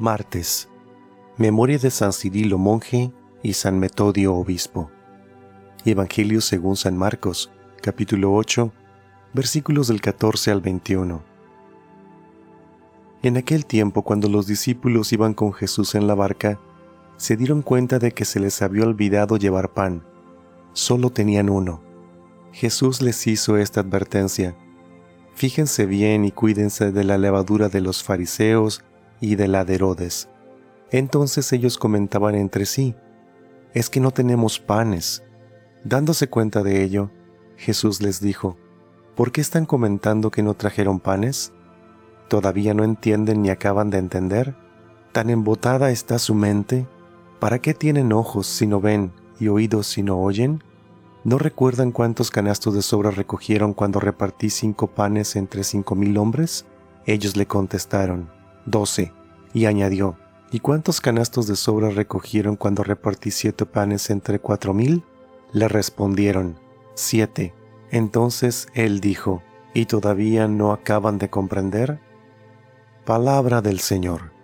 Martes. Memoria de San Cirilo monje y San Metodio obispo. Evangelio según San Marcos, capítulo 8, versículos del 14 al 21. En aquel tiempo, cuando los discípulos iban con Jesús en la barca, se dieron cuenta de que se les había olvidado llevar pan. Solo tenían uno. Jesús les hizo esta advertencia. Fíjense bien y cuídense de la levadura de los fariseos y de la de Herodes. Entonces ellos comentaban entre sí, es que no tenemos panes. Dándose cuenta de ello, Jesús les dijo, ¿por qué están comentando que no trajeron panes? ¿Todavía no entienden ni acaban de entender? ¿Tan embotada está su mente? ¿Para qué tienen ojos si no ven y oídos si no oyen? ¿No recuerdan cuántos canastos de sobra recogieron cuando repartí cinco panes entre cinco mil hombres? Ellos le contestaron, doce, y añadió, ¿y cuántos canastos de sobra recogieron cuando repartí siete panes entre cuatro mil? Le respondieron, siete. Entonces él dijo, ¿y todavía no acaban de comprender? Palabra del Señor.